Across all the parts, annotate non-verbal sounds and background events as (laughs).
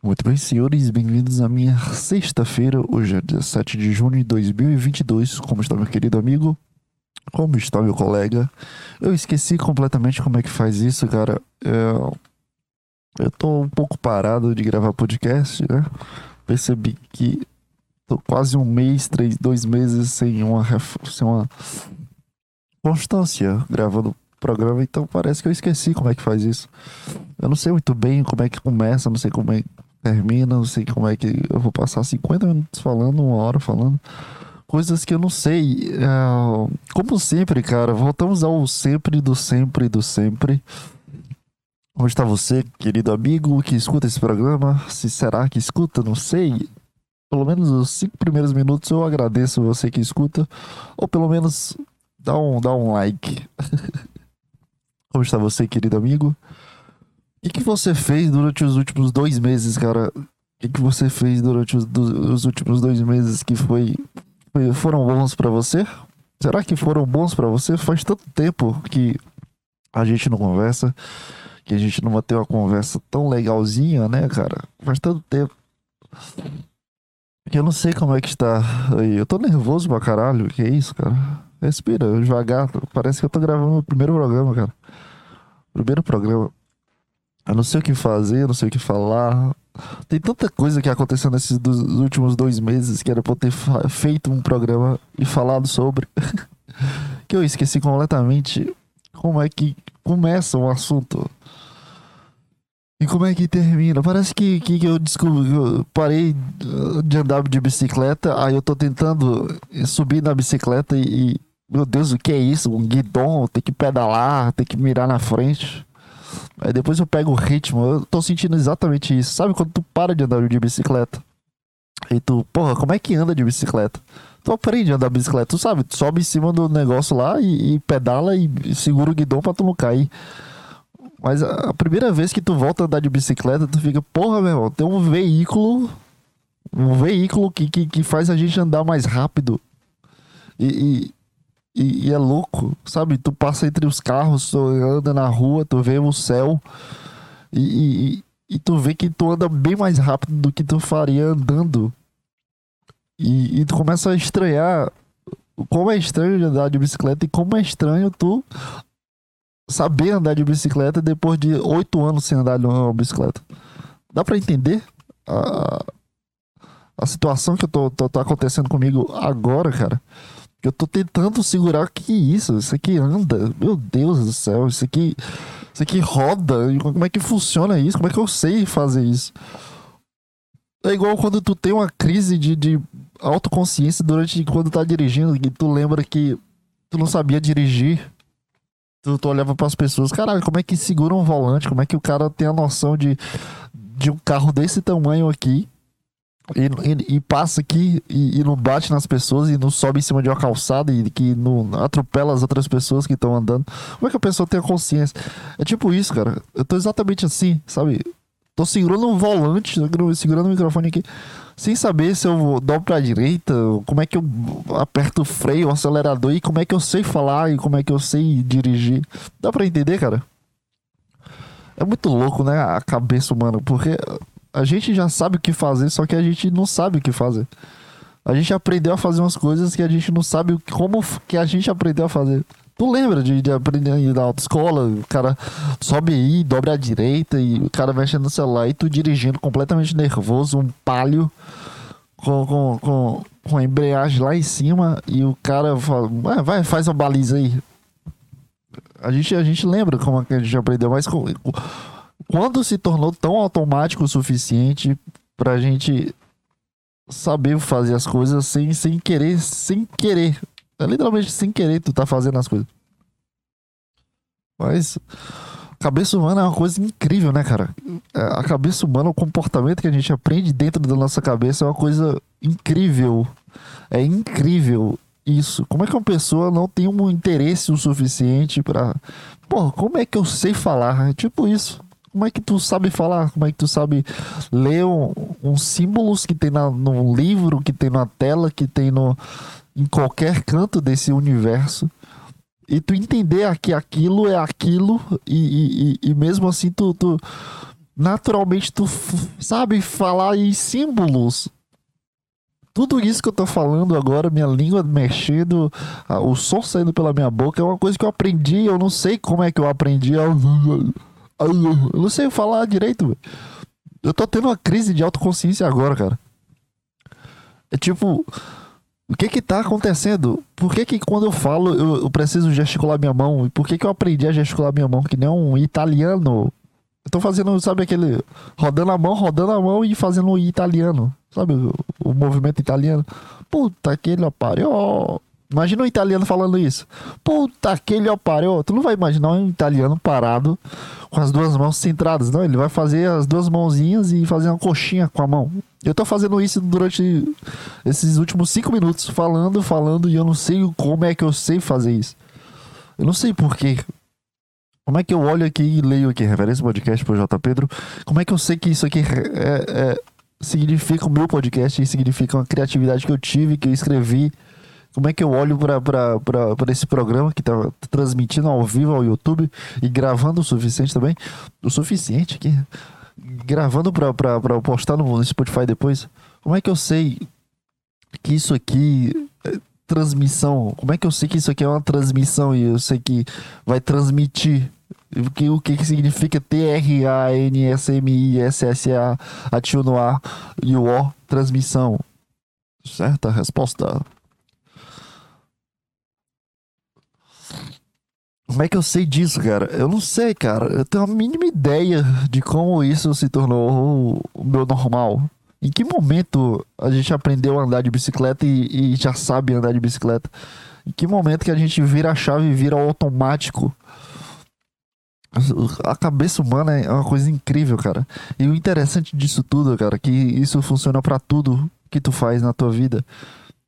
Muito bem, senhores, bem-vindos à minha sexta-feira, hoje é 17 de junho de 2022. Como está meu querido amigo? Como está meu colega? Eu esqueci completamente como é que faz isso, cara. É... Eu tô um pouco parado de gravar podcast, né? Percebi que tô quase um mês, três, dois meses sem uma, sem uma constância gravando programa, então parece que eu esqueci como é que faz isso. Eu não sei muito bem como é que começa, não sei como é termina, não sei como é que eu vou passar 50 minutos falando, uma hora falando. Coisas que eu não sei. É, como sempre, cara, voltamos ao sempre do sempre do sempre. Onde está você, querido amigo, que escuta esse programa? Se será que escuta, não sei. Pelo menos os cinco primeiros minutos eu agradeço você que escuta. Ou pelo menos dá um, dá um like. (laughs) Como está você, querido amigo? O que, que você fez durante os últimos dois meses, cara? O que, que você fez durante os, do, os últimos dois meses que foi, foi foram bons para você? Será que foram bons para você? Faz tanto tempo que a gente não conversa, que a gente não ter uma conversa tão legalzinha, né, cara? Faz tanto tempo. Eu não sei como é que está aí. Eu tô nervoso pra caralho. Que isso, cara? Respira, devagar. Parece que eu tô gravando o primeiro programa, cara. Primeiro programa. Eu não sei o que fazer, eu não sei o que falar. Tem tanta coisa que aconteceu nesses dos últimos dois meses que era pra eu ter feito um programa e falado sobre. (laughs) que eu esqueci completamente como é que começa um assunto. E como é que termina? Parece que, que, eu descobri, eu parei de andar de bicicleta, aí eu tô tentando subir na bicicleta e, e meu Deus, o que é isso? Um guidão, tem que pedalar, tem que mirar na frente. Aí depois eu pego o ritmo, eu tô sentindo exatamente isso. Sabe quando tu para de andar de bicicleta? E tu, porra, como é que anda de bicicleta? Tu aprende a andar de bicicleta, tu sabe, tu sobe em cima do negócio lá e, e pedala e segura o guidão pra tu não cair. Mas a, a, primeira vez que tu volta a andar de bicicleta, tu fica, porra, meu irmão, tem um veículo. Um veículo que, que, que faz a gente andar mais rápido. E, e, e, é louco, sabe? Tu passa entre os carros, tu anda na rua, tu vê o céu e, e, e tu vê que tu anda bem mais rápido do que tu faria andando. E, e tu começa a estranhar como é estranho andar de bicicleta e como é estranho tu saber andar de bicicleta depois de oito anos sem andar de uma bicicleta. Dá para entender a, a situação que eu tô, tô, tô acontecendo comigo agora, cara? Eu tô tentando segurar que isso, isso aqui anda. Meu Deus do céu, isso aqui, isso aqui roda. Como é que funciona isso? Como é que eu sei fazer isso? É igual quando tu tem uma crise de, de autoconsciência durante quando tá dirigindo, e tu lembra que tu não sabia dirigir. Tu, tu olhava para as pessoas, caralho, como é que segura um volante? Como é que o cara tem a noção de, de um carro desse tamanho aqui e, e, e, passa aqui e, e, não bate nas pessoas e não sobe em cima de uma calçada e que não atropela as outras pessoas que estão andando. Como é que a pessoa tem a consciência? É tipo isso, cara. Eu tô exatamente assim, sabe? Tô segurando um volante, segurando o microfone aqui, sem saber se eu dobro pra direita, como é que eu aperto o freio, o acelerador e como é que eu sei falar e como é que eu sei dirigir. Dá pra entender, cara? É muito louco, né? A cabeça humana, porque a gente já sabe o que fazer, só que a gente não sabe o que fazer. A gente aprendeu a fazer umas coisas que a gente não sabe como que a gente aprendeu a fazer. Tu lembra de, de aprender a na autoescola? O cara sobe aí, dobra à direita e o cara mexendo no celular e tu dirigindo completamente nervoso, um palio com, com, com, com a embreagem lá em cima e o cara fala, vai, vai faz a baliza aí. A gente, a gente lembra como é a gente aprendeu, mas quando se tornou tão automático o suficiente pra gente saber fazer as coisas sem, sem querer, sem querer. É literalmente sem querer tu tá fazendo as coisas. Mas cabeça humana é uma coisa incrível, né, cara? É, a cabeça humana, o comportamento que a gente aprende dentro da nossa cabeça é uma coisa incrível. É incrível isso. Como é que uma pessoa não tem um interesse o suficiente para, pô, como é que eu sei falar? É tipo isso. Como é que tu sabe falar? Como é que tu sabe ler uns um, um símbolos que tem na, no livro, que tem na tela, que tem no, em qualquer canto desse universo? E tu entender que aquilo é aquilo e, e, e mesmo assim tu, tu naturalmente tu sabe falar em símbolos. Tudo isso que eu tô falando agora, minha língua mexendo, o som saindo pela minha boca, é uma coisa que eu aprendi. Eu não sei como é que eu aprendi. Não sei falar direito. Eu tô tendo uma crise de autoconsciência agora, cara. É tipo, o que que tá acontecendo? Por que que quando eu falo eu, eu preciso gesticular minha mão? E por que que eu aprendi a gesticular minha mão que nem um italiano? Eu tô fazendo, sabe aquele. Rodando a mão, rodando a mão e fazendo o italiano. Sabe o, o movimento italiano? Puta que ele pariu. Imagina um italiano falando isso. Puta que ele pariu. Tu não vai imaginar um italiano parado com as duas mãos centradas, não. Ele vai fazer as duas mãozinhas e fazer uma coxinha com a mão. Eu tô fazendo isso durante esses últimos cinco minutos, falando, falando, e eu não sei como é que eu sei fazer isso. Eu não sei porquê. Como é que eu olho aqui e leio aqui, referência podcast pro J. Pedro? Como é que eu sei que isso aqui é, é, significa o meu podcast e significa uma criatividade que eu tive, que eu escrevi? Como é que eu olho para esse programa que tá transmitindo ao vivo ao YouTube e gravando o suficiente também? O suficiente aqui gravando pra postar no Spotify depois, como é que eu sei que isso aqui é transmissão? Como é que eu sei que isso aqui é uma transmissão e eu sei que vai transmitir? O que, o que significa T-R-A-N-S-M-I-S-S-A, ativo no ar e o O, transmissão? Certa resposta. Como é que eu sei disso, cara? Eu não sei, cara. Eu tenho a mínima ideia de como isso se tornou o meu normal. Em que momento a gente aprendeu a andar de bicicleta e, e já sabe andar de bicicleta? Em que momento que a gente vira a chave e vira automático? A cabeça humana é uma coisa incrível, cara. E o interessante disso tudo, cara, é que isso funciona para tudo que tu faz na tua vida.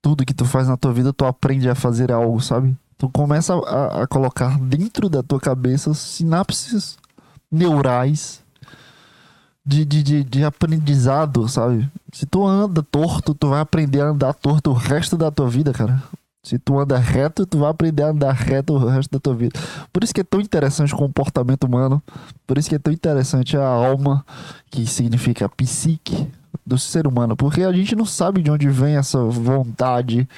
Tudo que tu faz na tua vida, tu aprende a fazer algo, sabe? Tu começa a, a colocar dentro da tua cabeça sinapses neurais de, de, de, de, aprendizado, sabe? Se tu anda torto, tu vai aprender a andar torto o resto da tua vida, cara. Se tu anda reto, tu vai aprender a andar reto o resto da tua vida. Por isso que é tão interessante o comportamento humano. Por isso que é tão interessante a alma, que significa psique do ser humano. Porque a gente não sabe de onde vem essa vontade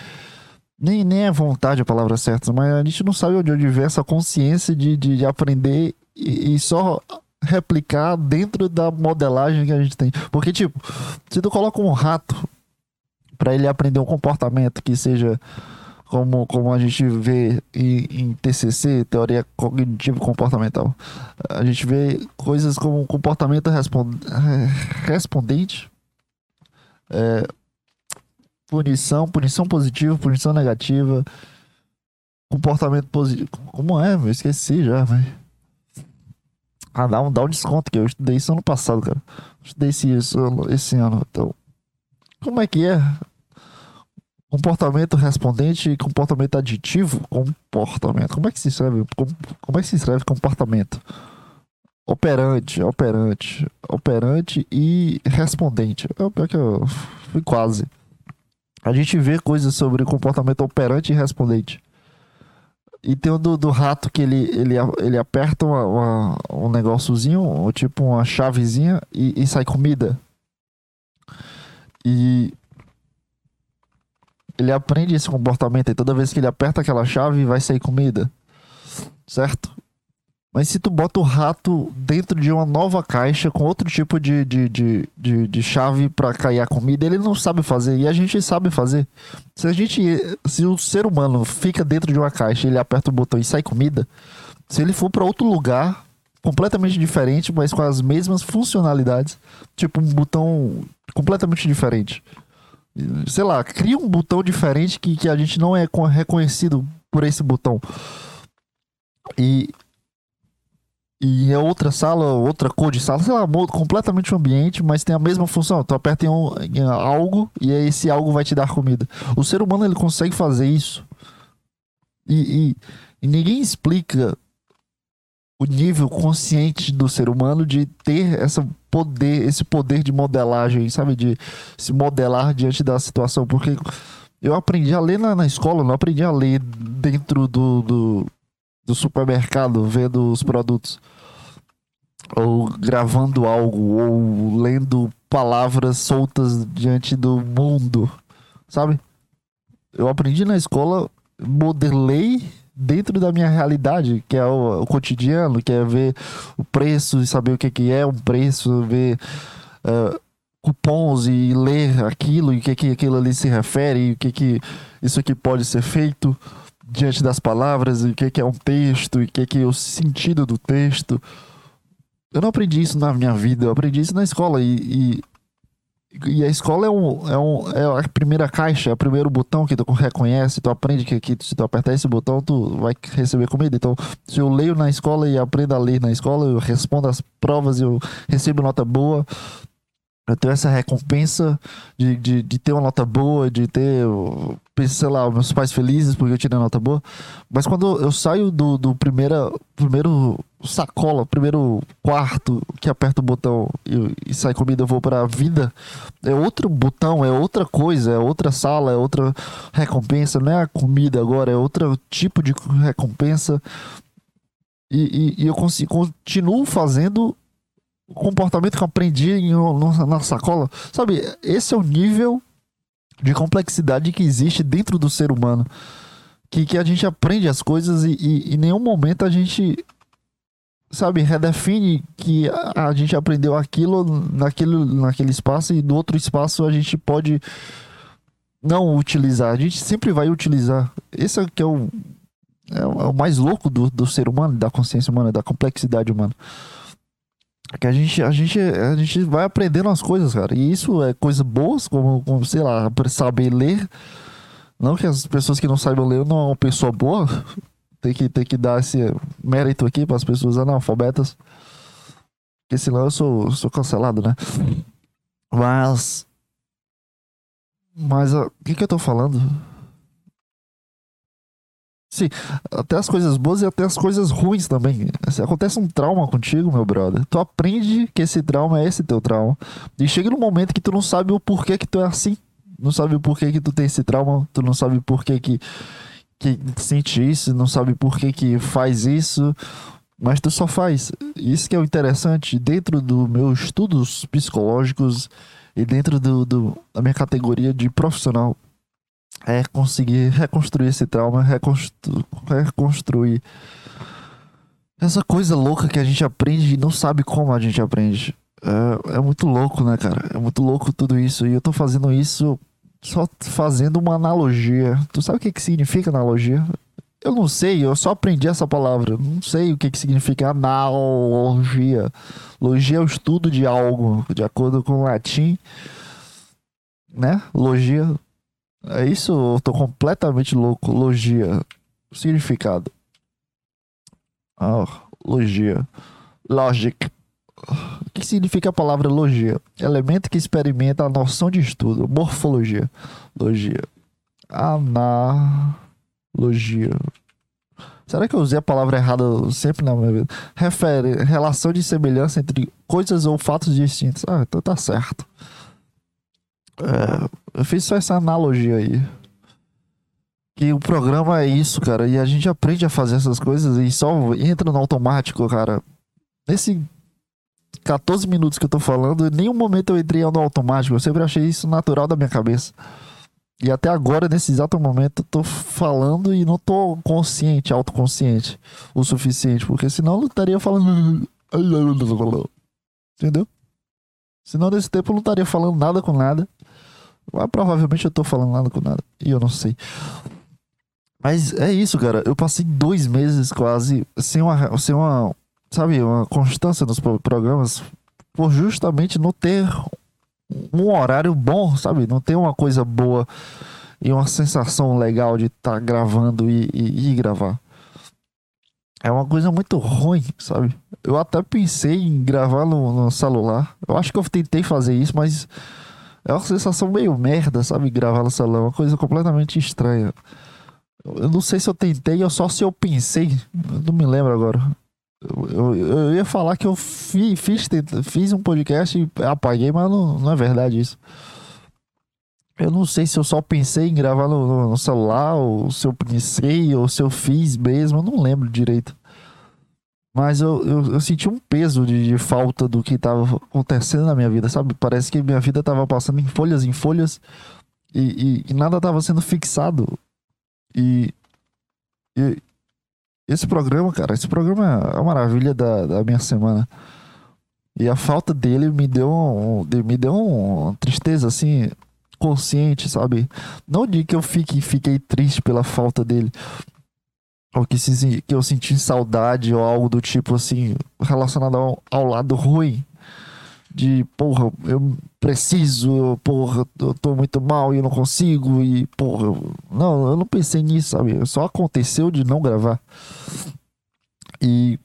nem, nem é vontade a palavra certa, mas a gente não sabe onde, onde vem essa consciência de, de, de aprender e, e, só replicar dentro da modelagem que a gente tem. Porque, tipo, se tu coloca um rato para ele aprender um comportamento que seja como, como a gente vê em, em TCC, teoria cognitivo comportamental, a gente vê coisas como comportamento respond, respondente, é, punição, punição positiva, punição negativa, comportamento positivo. Como é? Eu esqueci já, velho. Ah, dá um, dá um desconto, que eu estudei isso ano passado, cara. estudei isso, esse ano. Então, como é que é? Comportamento respondente e comportamento aditivo? Comportamento. Como é que se escreve? Como é que se escreve comportamento? Operante, operante, operante e respondente. É o pior que eu fui quase a gente vê coisas sobre comportamento operante e respondente. E tem o do, do rato que ele, ele, ele aperta uma, uma, um negóciozinho, ou tipo uma chavezinha, e, e sai comida. E ele aprende esse comportamento e toda vez que ele aperta aquela chave vai sair comida. Certo? Mas se tu bota o rato dentro de uma nova caixa com outro tipo de, de, de, de, de chave para cair a comida, ele não sabe fazer. E a gente sabe fazer. Se a gente. Se o ser humano fica dentro de uma caixa, ele aperta o botão e sai comida. Se ele for para outro lugar, completamente diferente, mas com as mesmas funcionalidades, tipo um botão completamente diferente. Sei lá, cria um botão diferente que, que a gente não é reconhecido por esse botão. E e é outra sala, outra cor de sala, sei lá, muda completamente o ambiente, mas tem a mesma função. Tu aperta em, um, em algo e esse algo vai te dar comida. O ser humano ele consegue fazer isso. E, e, e ninguém explica o nível consciente do ser humano de ter essa poder, esse poder de modelagem, sabe? De se modelar diante da situação. Porque eu aprendi a ler na, na escola, não aprendi a ler dentro do, do, do supermercado, vendo os produtos ou gravando algo, ou lendo palavras soltas diante do mundo, sabe? Eu aprendi na escola, modelei dentro da minha realidade, que é o, o cotidiano, que é ver o preço e saber o que, que é um preço, ver uh, cupons e ler aquilo e o que, que aquilo ali se refere, e o que, que isso aqui pode ser feito diante das palavras, e o que, que é um texto, e o que, que é o sentido do texto. Eu não aprendi isso na minha vida, eu aprendi isso na escola e, e e a escola é, um, é, um, é a primeira caixa, é o primeiro botão que tu reconhece, tu aprende que, que se tu apertar esse botão, tu vai receber comida. Então, se eu leio na escola e aprendo a ler na escola, eu respondo as provas eu recebo nota boa, eu tenho essa recompensa de, de, de, ter uma nota boa, de ter, sei lá, meus pais felizes porque eu tirei nota boa. Mas quando eu saio do, do primeira, primeiro sacola, primeiro quarto que aperta o botão e, e sai comida, eu vou para a vida, é outro botão, é outra coisa, é outra sala, é outra recompensa. Não é a comida agora, é outro tipo de recompensa. E, e, e eu consigo, continuo fazendo o comportamento que eu aprendi em, na, na sacola. Sabe, esse é o nível de complexidade que existe dentro do ser humano. Que, que a gente aprende as coisas e, e em nenhum momento a gente, sabe, redefine que a, a, gente aprendeu aquilo naquele, naquele espaço e no outro espaço a gente pode não utilizar. A gente sempre vai utilizar. Esse é que é o, é o, é o mais louco do, do ser humano, da consciência humana, da complexidade humana que a gente, a gente, a gente vai aprendendo as coisas, cara. E isso é coisa boas, como, como sei lá, saber ler. Não que as pessoas que não saibam ler não é uma pessoa boa. (laughs) Tem que, tem que dar esse mérito aqui para as pessoas analfabetas. Porque senão eu sou, sou cancelado, né? Mas. Mas o que, que eu tô falando? Sim, até as coisas boas e até as coisas ruins também. Se acontece um trauma contigo, meu brother, tu aprende que esse trauma é esse teu trauma. E chega num momento que tu não sabe o porquê que tu é assim. Não sabe o porquê que tu tem esse trauma, tu não sabe o porquê que, que sente isso, não sabe por que que faz isso, mas tu só faz. Isso que é o interessante. Dentro dos meus estudos psicológicos e dentro do, do, da minha categoria de profissional é conseguir reconstruir esse trauma, reconstru reconstruir essa coisa louca que a gente aprende e não sabe como a gente aprende. É, é, muito louco, né, cara? É muito louco tudo isso. E eu tô fazendo isso só fazendo uma analogia. Tu sabe o que, que significa analogia? Eu não sei, eu só aprendi essa palavra. Não sei o que, que significa analogia. Logia é o estudo de algo, de acordo com o latim, né? Logia é isso, eu tô completamente louco. Logia. Significado. Ah, logia. Logic. O que significa a palavra logia? Elemento que experimenta a noção de estudo. Morfologia. Logia. Analogia. Será que eu usei a palavra errada sempre na minha vida? Refere relação de semelhança entre coisas ou fatos distintos. Ah, então tá certo. É, eu fiz só essa analogia aí. Que o programa é isso, cara. E a gente aprende a fazer essas coisas e só entra no automático, cara. Nesse 14 minutos que eu tô falando, em nenhum momento eu entrei no automático. Eu sempre achei isso natural da minha cabeça. E até agora, nesse exato momento, eu tô falando e não tô consciente, autoconsciente o suficiente. Porque senão eu estaria falando. (laughs) Entendeu? Senão nesse tempo eu não estaria falando nada com nada. Mas provavelmente eu tô falando nada com nada. E eu não sei. Mas é isso, cara. Eu passei dois meses quase sem uma, sem uma sabe, uma constância nos programas por justamente não ter um horário bom, sabe? Não ter uma coisa boa e uma sensação legal de estar tá gravando e, e, e, gravar. É uma coisa muito ruim, sabe? Eu até pensei em gravar no, no celular. Eu acho que eu tentei fazer isso, mas é uma sensação meio merda, sabe? Gravar no celular. Uma coisa completamente estranha. Eu não sei se eu tentei ou só se eu pensei. Eu não me lembro agora. Eu, eu, eu ia falar que eu fi, fiz, fiz um podcast e apaguei, mas não, não é verdade isso. Eu não sei se eu só pensei em gravar no, no, no, celular, ou se eu pensei, ou se eu fiz mesmo, eu não lembro direito. Mas eu, eu, eu senti um peso de, de, falta do que tava acontecendo na minha vida, sabe? Parece que minha vida tava passando em folhas em folhas e, e, e nada tava sendo fixado. E, e, esse programa, cara, esse programa é a maravilha da, da minha semana. E a falta dele me deu, um, me deu uma tristeza, assim, consciente, sabe? Não de que eu fique, fiquei triste pela falta dele, ou que, se, que eu senti saudade ou algo do tipo assim, relacionado ao, ao lado ruim. De, porra, eu preciso, porra, eu tô muito mal e eu não consigo, e, porra, eu... não, eu não pensei nisso, sabe? Só aconteceu de não gravar. E.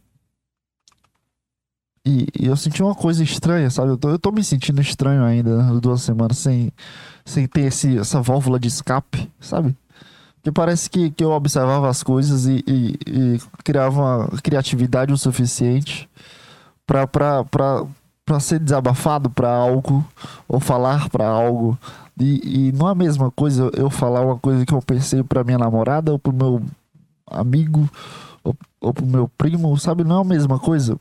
E, e eu senti uma coisa estranha, sabe? Eu tô, eu tô me sentindo estranho ainda nas duas semanas sem, sem ter esse, essa válvula de escape, sabe? Que parece que, que eu observava as coisas e, e, e criava uma criatividade o suficiente para ser desabafado para algo ou falar para algo. E, e não é a mesma coisa eu falar uma coisa que eu pensei para minha namorada ou para meu amigo ou, ou para meu primo, sabe? Não é a mesma coisa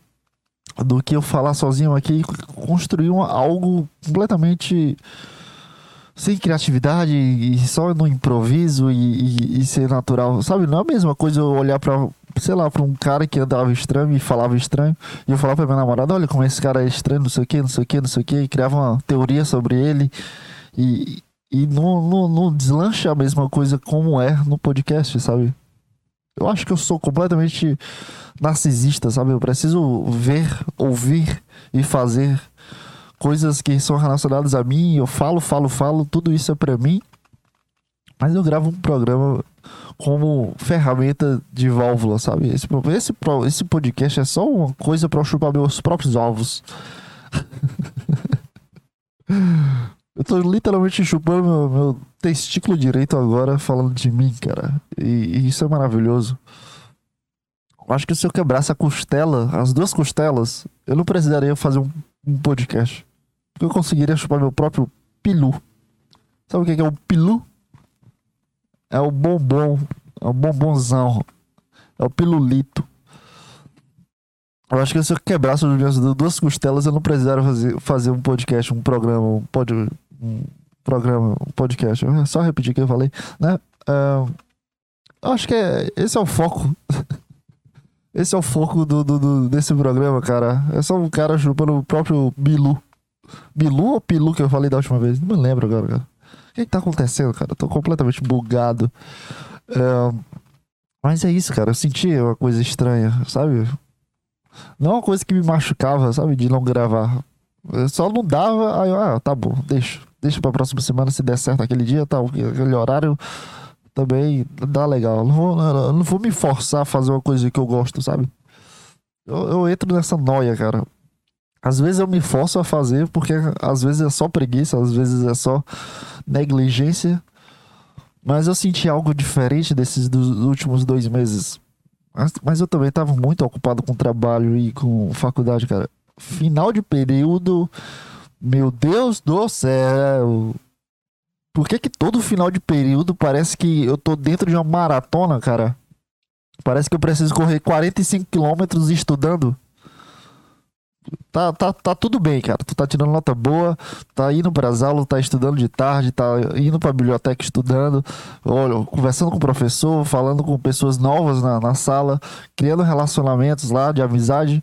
do que eu falar sozinho aqui e construir uma, algo completamente sem criatividade e só no improviso e, e, e, ser natural, sabe? Não é a mesma coisa eu olhar pra, sei lá, pra um cara que andava estranho e falava estranho e eu falar pra minha namorada: olha como esse cara é estranho, não sei o que, não sei o que, não sei o que, e criava uma teoria sobre ele e, e não, não, não deslancha a mesma coisa como é no podcast, sabe? Eu acho que eu sou completamente narcisista, sabe? Eu preciso ver, ouvir e fazer coisas que são relacionadas a mim, eu falo, falo, falo, tudo isso é para mim. Mas eu gravo um programa como ferramenta de válvula, sabe? Esse, esse, esse podcast é só uma coisa para eu chupar meus próprios ovos. (laughs) eu tô literalmente chupando meu, meu, testículo direito agora falando de mim, cara. E, e isso é maravilhoso. Eu acho que se eu quebrasse a costela, as duas costelas, eu não precisaria fazer um, um podcast. Eu conseguiria chupar meu próprio pilu. Sabe o que é, o pilu? É o bombom. É o bombonzão. É o pilulito. Eu acho que se eu quebrasse as minhas duas costelas, eu não precisaria fazer, fazer um podcast, um programa, um, pod, um programa, um podcast. É só repetir o que eu falei, né? Uh, eu acho que é, esse é o foco. (laughs) esse é o foco do, do, do, desse programa, cara. É só um cara chupando o próprio Bilu. Bilu ou Pilu que eu falei da última vez? Não me lembro agora, cara. O que, que tá acontecendo, cara? Eu tô completamente bugado. É... Mas é isso, cara. Eu senti uma coisa estranha, sabe? Não uma coisa que me machucava, sabe? De não gravar. Eu só não dava, aí eu, ah, tá bom, deixa. Deixa pra próxima semana, se der certo aquele dia, tá, aquele horário também dá legal. Não vou, não vou me forçar a fazer uma coisa que eu gosto, sabe? Eu, eu entro nessa noia, cara. Às vezes eu me forço a fazer porque às vezes é só preguiça, às vezes é só negligência. Mas eu senti algo diferente desses dos últimos dois meses. Mas, mas eu também estava muito ocupado com trabalho e com faculdade, cara. Final de período, meu Deus do céu. Por que que todo final de período parece que eu tô dentro de uma maratona, cara? Parece que eu preciso correr 45 quilômetros estudando tá, tá, tá tudo bem, cara. Tu tá tirando nota boa, tá indo para as aulas, tá estudando de tarde, tá indo para a biblioteca estudando, olha, conversando com o professor, falando com pessoas novas na, na sala, criando relacionamentos lá de amizade.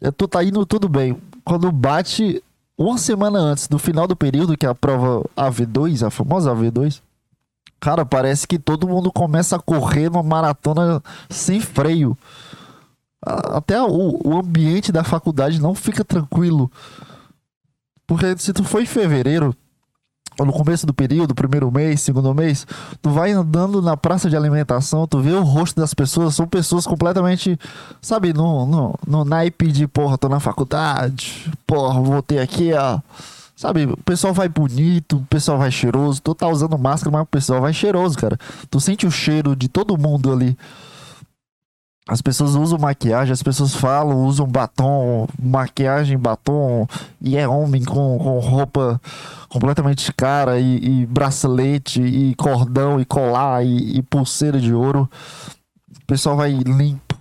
É, tu tá indo tudo bem. Quando bate uma semana antes do final do período, que é a prova AV2, a famosa AV2, cara, parece que todo mundo começa a correr numa maratona sem freio até o, o ambiente da faculdade não fica tranquilo. Porque se tu for em fevereiro, no começo do período, primeiro mês, segundo mês, tu vai andando na praça de alimentação, tu vê o rosto das pessoas, são pessoas completamente, sabe, no, no, no naipe de, porra, tô na faculdade, porra, voltei aqui, ó. Sabe, o pessoal vai bonito, o pessoal vai cheiroso, tu tá usando máscara, mas o pessoal vai cheiroso, cara. Tu sente o cheiro de todo mundo ali. As pessoas usam maquiagem, as pessoas falam, usam batom, maquiagem, batom, e é homem com, com roupa completamente cara, e, e bracelete, e cordão, e colar, e, e, pulseira de ouro. O pessoal vai limpo.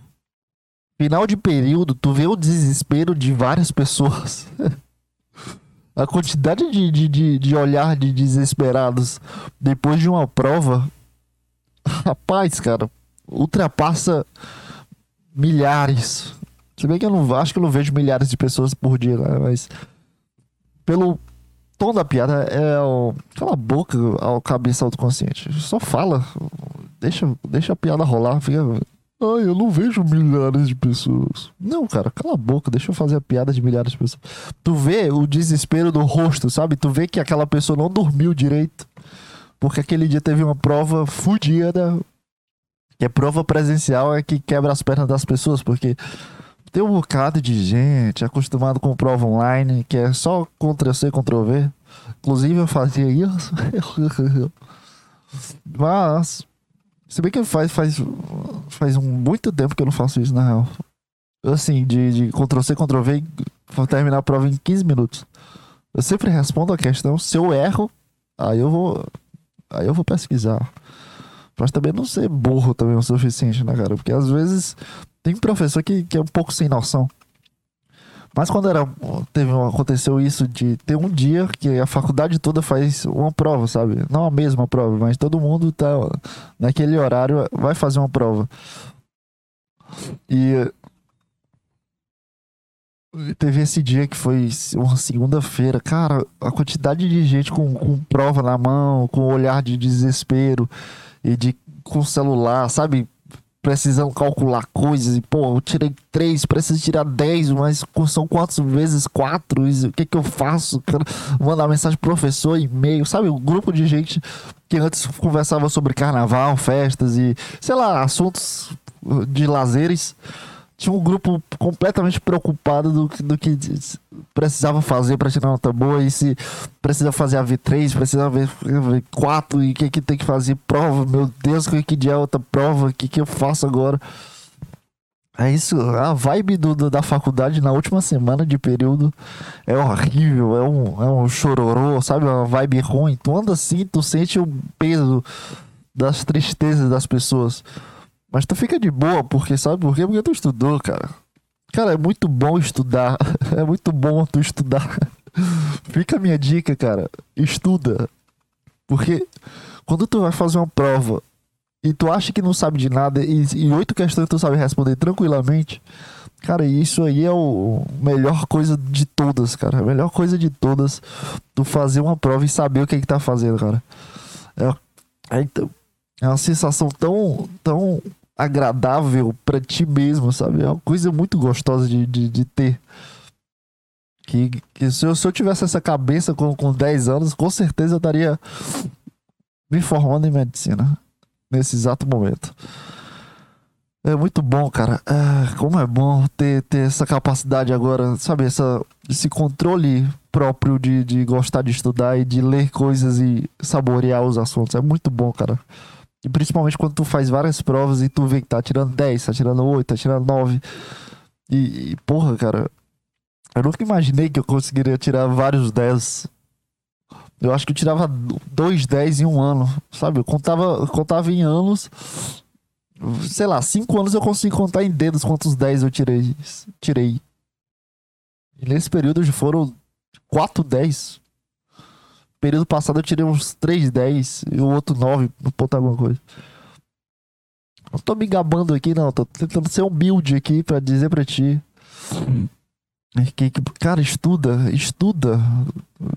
Final de período, tu vê o desespero de várias pessoas. (laughs) A quantidade de, de, de, de olhar de desesperados depois de uma prova, (laughs) rapaz, cara, ultrapassa milhares. Se bem que eu não acho que eu não vejo milhares de pessoas por dia, né? mas pelo tom da piada é o, cala a boca ao cabeça autoconsciente. Só fala, deixa, deixa a piada rolar, fica Ai, eu não vejo milhares de pessoas. Não, cara, cala a boca, deixa eu fazer a piada de milhares de pessoas. Tu vê o desespero do rosto, sabe? Tu vê que aquela pessoa não dormiu direito. Porque aquele dia teve uma prova fodida. Que é prova presencial, é que quebra as pernas das pessoas, porque tem um bocado de gente acostumado com prova online, que é só Ctrl-C, Ctrl-V. Inclusive eu fazia isso. (laughs) Mas se bem que faz, faz, faz muito tempo que eu não faço isso, na real. Assim, de, de Ctrl-C, Ctrl-V terminar a prova em 15 minutos. Eu sempre respondo a questão. Se eu erro, aí eu vou. Aí eu vou pesquisar. Mas também não ser burro também o suficiente, né, cara? Porque às vezes tem professor que, que é um pouco sem noção. Mas quando era, teve, aconteceu isso de ter um dia que a faculdade toda faz uma prova, sabe? Não a mesma prova, mas todo mundo tá naquele horário vai fazer uma prova. E teve esse dia que foi uma segunda-feira, cara, a quantidade de gente com, com prova na mão, com olhar de desespero e de com celular, sabe? precisando calcular coisas e, pô, eu tirei três, preciso tirar dez, mas são quantas vezes quatro? O que que eu faço? Quero mandar mensagem pro professor, e-mail, sabe? Um grupo de gente que antes conversava sobre carnaval, festas e, sei lá, assuntos de lazeres tinha um grupo completamente preocupado do, do que precisava fazer para tirar nota boa e se precisa fazer a V3, precisa ver V4 e o que, que tem que fazer prova, meu Deus, que, que dia é outra prova, o que, que eu faço agora? É isso, a vibe do, do, da faculdade na última semana de período é horrível, é um, é um chororô, sabe? Uma vibe ruim. Tu anda assim, tu sente o peso das tristezas das pessoas. Mas tu fica de boa, porque sabe por quê? Porque tu estudou, cara. Cara, é muito bom estudar. (laughs) É muito bom tu estudar. (laughs) Fica a minha dica, cara. Estuda. Porque quando tu vai fazer uma prova e tu acha que não sabe de nada e, oito questões tu sabe responder tranquilamente, cara, isso aí é o melhor coisa de todas, cara. A melhor coisa de todas, tu fazer uma prova e saber o que é que tá fazendo, cara. É, é, então, é uma sensação tão, tão agradável para ti mesmo, sabe? É uma coisa muito gostosa de, de, de ter. Que, que se, eu, se eu tivesse essa cabeça com, com 10 anos, com certeza eu estaria me formando em medicina nesse exato momento. É muito bom, cara. É, como é bom ter, ter essa capacidade agora, sabe? Essa, esse controle próprio de, de gostar de estudar e de ler coisas e saborear os assuntos. É muito bom, cara. E principalmente quando tu faz várias provas e tu vê que tá tirando 10, tá tirando 8, tá tirando 9. E, e porra, cara, eu nunca imaginei que eu conseguiria tirar vários 10. Eu acho que eu tirava dois 10 em um ano, sabe? Eu contava, contava em anos. Sei lá, 5 anos eu consigo contar em dedos quantos 10 eu tirei. tirei. E nesse período foram 4 10 período passado eu tirei uns 3, 10 e o outro 9, não ponto alguma coisa. Não tô me gabando aqui, não. Tô tentando ser humilde aqui pra dizer pra ti. Que, que, cara, estuda, estuda.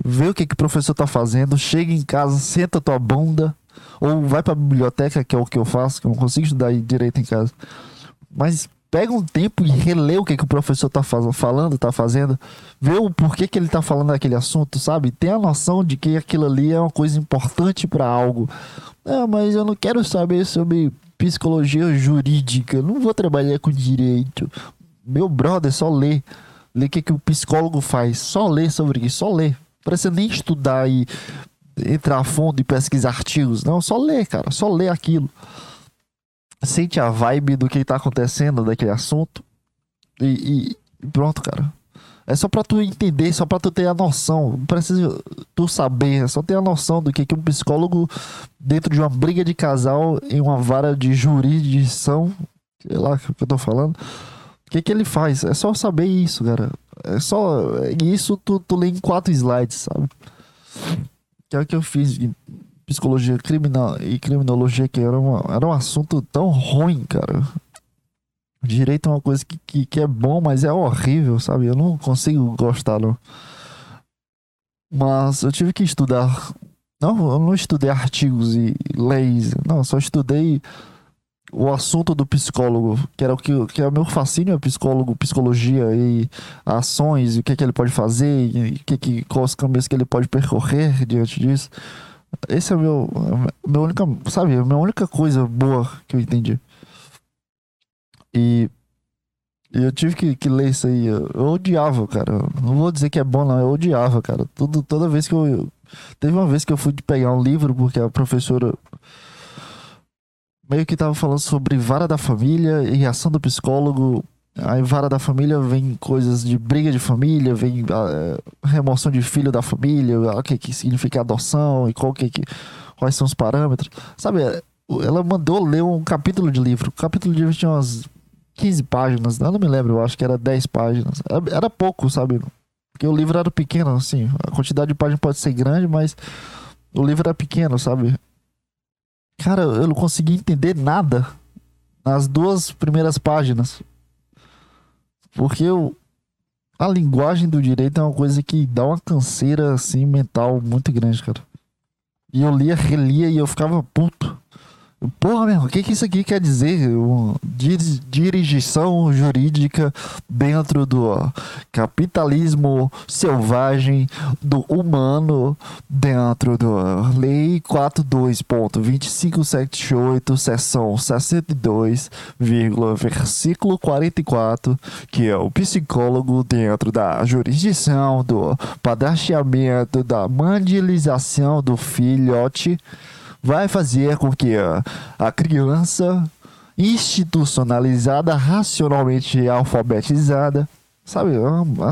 Vê o que, que o professor tá fazendo. Chega em casa, senta tua bunda. Ou vai pra biblioteca, que é o que eu faço, que eu não consigo estudar direito em casa. Mas pega um tempo e relê o que, que o professor tá falando, tá fazendo, vê o porquê que ele tá falando daquele assunto, sabe? Tem a noção de que aquilo ali é uma coisa importante para algo. Ah, mas eu não quero saber sobre psicologia jurídica, não vou trabalhar com direito. Meu brother, só lê. Lê o que, que o psicólogo faz. Só lê sobre isso, só lê. Precisa nem estudar e entrar a fundo e pesquisar artigos. Não, só lê, cara. Só lê aquilo sente a vibe do que tá acontecendo daquele assunto e, e pronto, cara. É só pra tu entender, só pra tu ter a noção. Não precisa tu saber, é só ter a noção do que, que um psicólogo, dentro de uma briga de casal, em uma vara de jurisdição, sei lá o que eu tô falando, O que, que ele faz? É só saber isso, cara. É só. Isso tu, tu lê em quatro slides, sabe? Que é o que eu fiz psicologia criminal e criminologia, que era, uma, era um assunto tão ruim, cara. Direito é uma coisa que, que, que é bom, mas é horrível, sabe? Eu não consigo gostar, não. Mas eu tive que estudar. Não, eu não estudei artigos e leis. Não, só estudei o assunto do psicólogo, que era o que, que é o meu fascínio, é psicólogo, psicologia e ações, e o que, é que ele pode fazer, e que, que, quais os caminhos que ele pode percorrer diante disso. Esse é o meu, é meu única, sabe, a minha única coisa boa que eu entendi. E, eu tive que, que ler isso aí. Eu, eu odiava, cara. Não vou dizer que é bom, não. Eu odiava, cara. Tudo, toda vez que eu. Teve uma vez que eu fui pegar um livro, porque a professora meio que tava falando sobre vara da família e ação do psicólogo. Aí, vara da família vem coisas de briga de família, vem uh, remoção de filho da família, o que, que significa adoção e qual que, que, quais são os parâmetros. Sabe, ela mandou ler um capítulo de livro. O capítulo de livro tinha umas 15 páginas, eu não me lembro, eu acho que era 10 páginas. Era, era pouco, sabe? Porque o livro era pequeno, assim. A quantidade de páginas pode ser grande, mas o livro era pequeno, sabe? Cara, eu não consegui entender nada nas duas primeiras páginas. Porque eu, a linguagem do direito é uma coisa que dá uma canseira assim mental muito grande, cara. E eu lia, relia e eu ficava puto. Porra, meu, o que, que isso aqui quer dizer? Dirigição jurídica dentro do capitalismo selvagem do humano, dentro do Lei 42.2578, seção 62, versículo 44, que é o psicólogo dentro da jurisdição do padrasteamento, da mandilização do filhote vai fazer com que a criança institucionalizada, racionalmente alfabetizada, sabe,